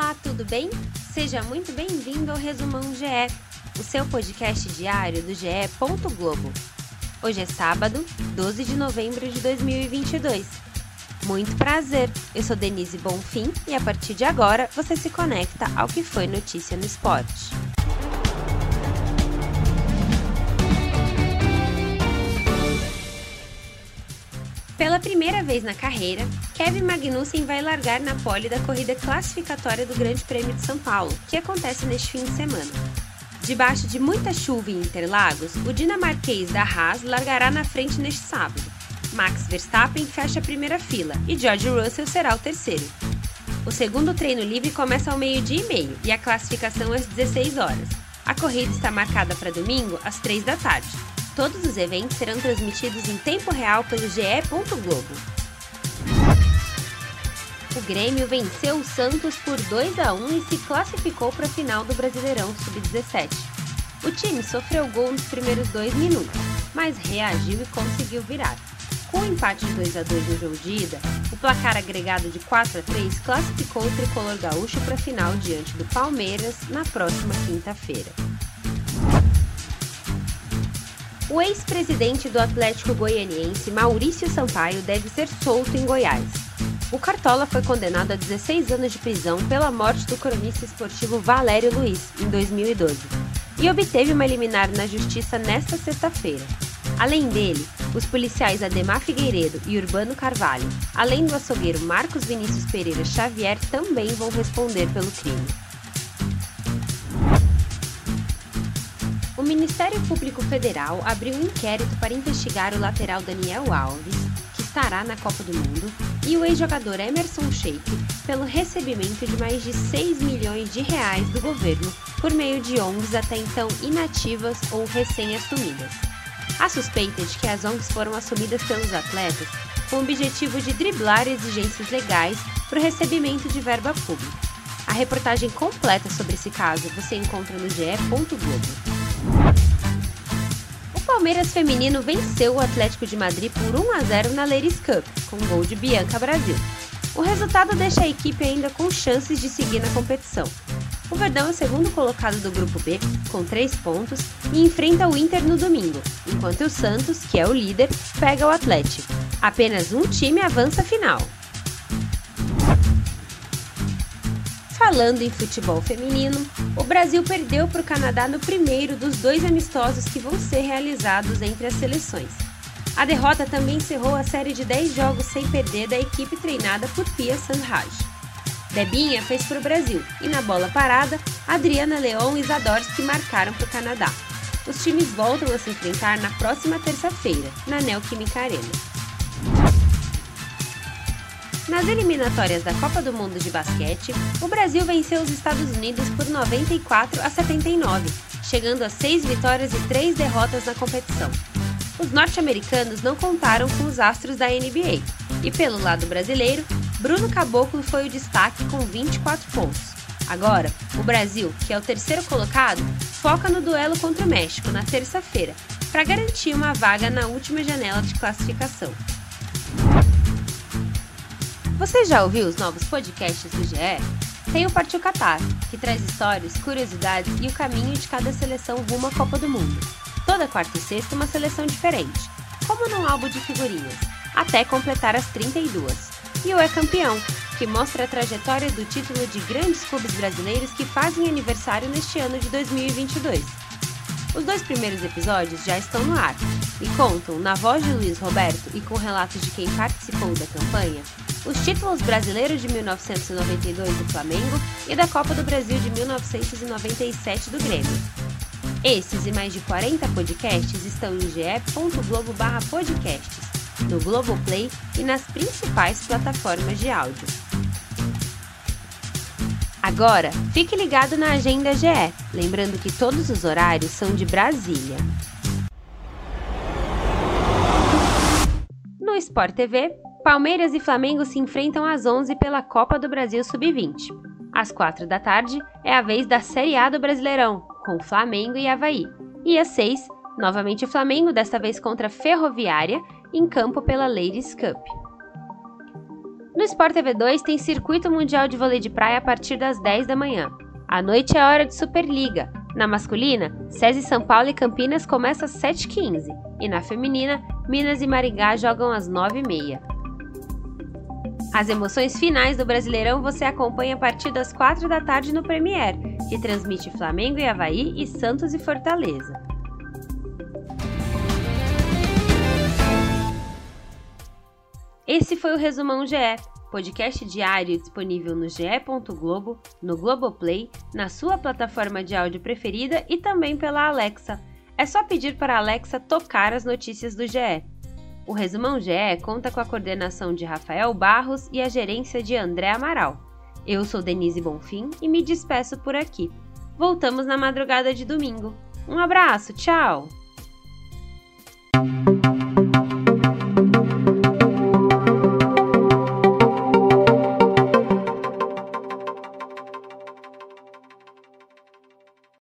Olá, tudo bem? Seja muito bem-vindo ao Resumão GE, o seu podcast diário do GE. Globo. Hoje é sábado, 12 de novembro de 2022. Muito prazer, eu sou Denise Bonfim e a partir de agora você se conecta ao que foi notícia no esporte. Pela primeira vez na carreira, Kevin Magnussen vai largar na pole da corrida classificatória do Grande Prêmio de São Paulo, que acontece neste fim de semana. Debaixo de muita chuva em Interlagos, o dinamarquês da Haas largará na frente neste sábado. Max Verstappen fecha a primeira fila e George Russell será o terceiro. O segundo treino livre começa ao meio-dia e meio e a classificação às 16 horas. A corrida está marcada para domingo às 3 da tarde. Todos os eventos serão transmitidos em tempo real pelo GE. Globo. O Grêmio venceu o Santos por 2 a 1 e se classificou para a final do Brasileirão Sub-17. O time sofreu gol nos primeiros dois minutos, mas reagiu e conseguiu virar. Com o empate de 2 a 2 no jogo de ida, o placar agregado de 4 a 3 classificou o tricolor gaúcho para a final diante do Palmeiras na próxima quinta-feira. O ex-presidente do Atlético Goianiense, Maurício Sampaio, deve ser solto em Goiás. O Cartola foi condenado a 16 anos de prisão pela morte do cronista esportivo Valério Luiz, em 2012, e obteve uma liminar na justiça nesta sexta-feira. Além dele, os policiais Ademar Figueiredo e Urbano Carvalho, além do açougueiro Marcos Vinícius Pereira Xavier, também vão responder pelo crime. Ministério Público Federal abriu um inquérito para investigar o lateral Daniel Alves, que estará na Copa do Mundo, e o ex-jogador Emerson Sheik pelo recebimento de mais de 6 milhões de reais do governo por meio de ONGs até então inativas ou recém-assumidas. A suspeita de que as ONGs foram assumidas pelos atletas com o objetivo de driblar exigências legais para o recebimento de verba pública. A reportagem completa sobre esse caso você encontra no ge.globo. Palmeiras feminino venceu o Atlético de Madrid por 1 a 0 na Ladies Cup, com gol de Bianca Brasil. O resultado deixa a equipe ainda com chances de seguir na competição. O Verdão é o segundo colocado do grupo B, com 3 pontos, e enfrenta o Inter no domingo, enquanto o Santos, que é o líder, pega o Atlético. Apenas um time avança a final. Falando em futebol feminino, o Brasil perdeu para o Canadá no primeiro dos dois amistosos que vão ser realizados entre as seleções. A derrota também encerrou a série de 10 jogos sem perder da equipe treinada por Pia Sandhaj. Debinha fez para o Brasil e na bola parada, Adriana Leon e Zadorski marcaram para o Canadá. Os times voltam a se enfrentar na próxima terça-feira, na Neoquímica Arena. Nas eliminatórias da Copa do Mundo de Basquete, o Brasil venceu os Estados Unidos por 94 a 79, chegando a seis vitórias e três derrotas na competição. Os norte-americanos não contaram com os astros da NBA, e pelo lado brasileiro, Bruno Caboclo foi o destaque com 24 pontos. Agora, o Brasil, que é o terceiro colocado, foca no duelo contra o México na terça-feira, para garantir uma vaga na última janela de classificação. Você já ouviu os novos podcasts do GE? Tem o Partiu Qatar, que traz histórias, curiosidades e o caminho de cada seleção rumo à Copa do Mundo. Toda quarta e sexta uma seleção diferente, como num álbum de figurinhas, até completar as 32. E o É Campeão, que mostra a trajetória do título de grandes clubes brasileiros que fazem aniversário neste ano de 2022. Os dois primeiros episódios já estão no ar e contam, na voz de Luiz Roberto e com relatos de quem participou da campanha, os títulos brasileiros de 1992 do Flamengo e da Copa do Brasil de 1997 do Grêmio. Esses e mais de 40 podcasts estão em ge.globo/podcasts, no Globoplay e nas principais plataformas de áudio. Agora, fique ligado na agenda GE, lembrando que todos os horários são de Brasília. No Sport TV, Palmeiras e Flamengo se enfrentam às 11 pela Copa do Brasil Sub-20. Às 4 da tarde é a vez da Série A do Brasileirão, com Flamengo e Havaí. E às 6, novamente o Flamengo, desta vez contra Ferroviária, em campo pela Ladies Cup. No Sport TV 2 tem Circuito Mundial de Vôlei de Praia a partir das 10 da manhã. À noite é hora de Superliga. Na masculina, SESI São Paulo e Campinas começa às 7h15 e na feminina, Minas e Maringá jogam às 9h30. As emoções finais do Brasileirão você acompanha a partir das 4 da tarde no Premier, que transmite Flamengo e Havaí e Santos e Fortaleza. Esse foi o Resumão GE, podcast diário disponível no ge.globo, no Globoplay, na sua plataforma de áudio preferida e também pela Alexa. É só pedir para a Alexa tocar as notícias do GE. O Resumão GE conta com a coordenação de Rafael Barros e a gerência de André Amaral. Eu sou Denise Bonfim e me despeço por aqui. Voltamos na madrugada de domingo. Um abraço, tchau!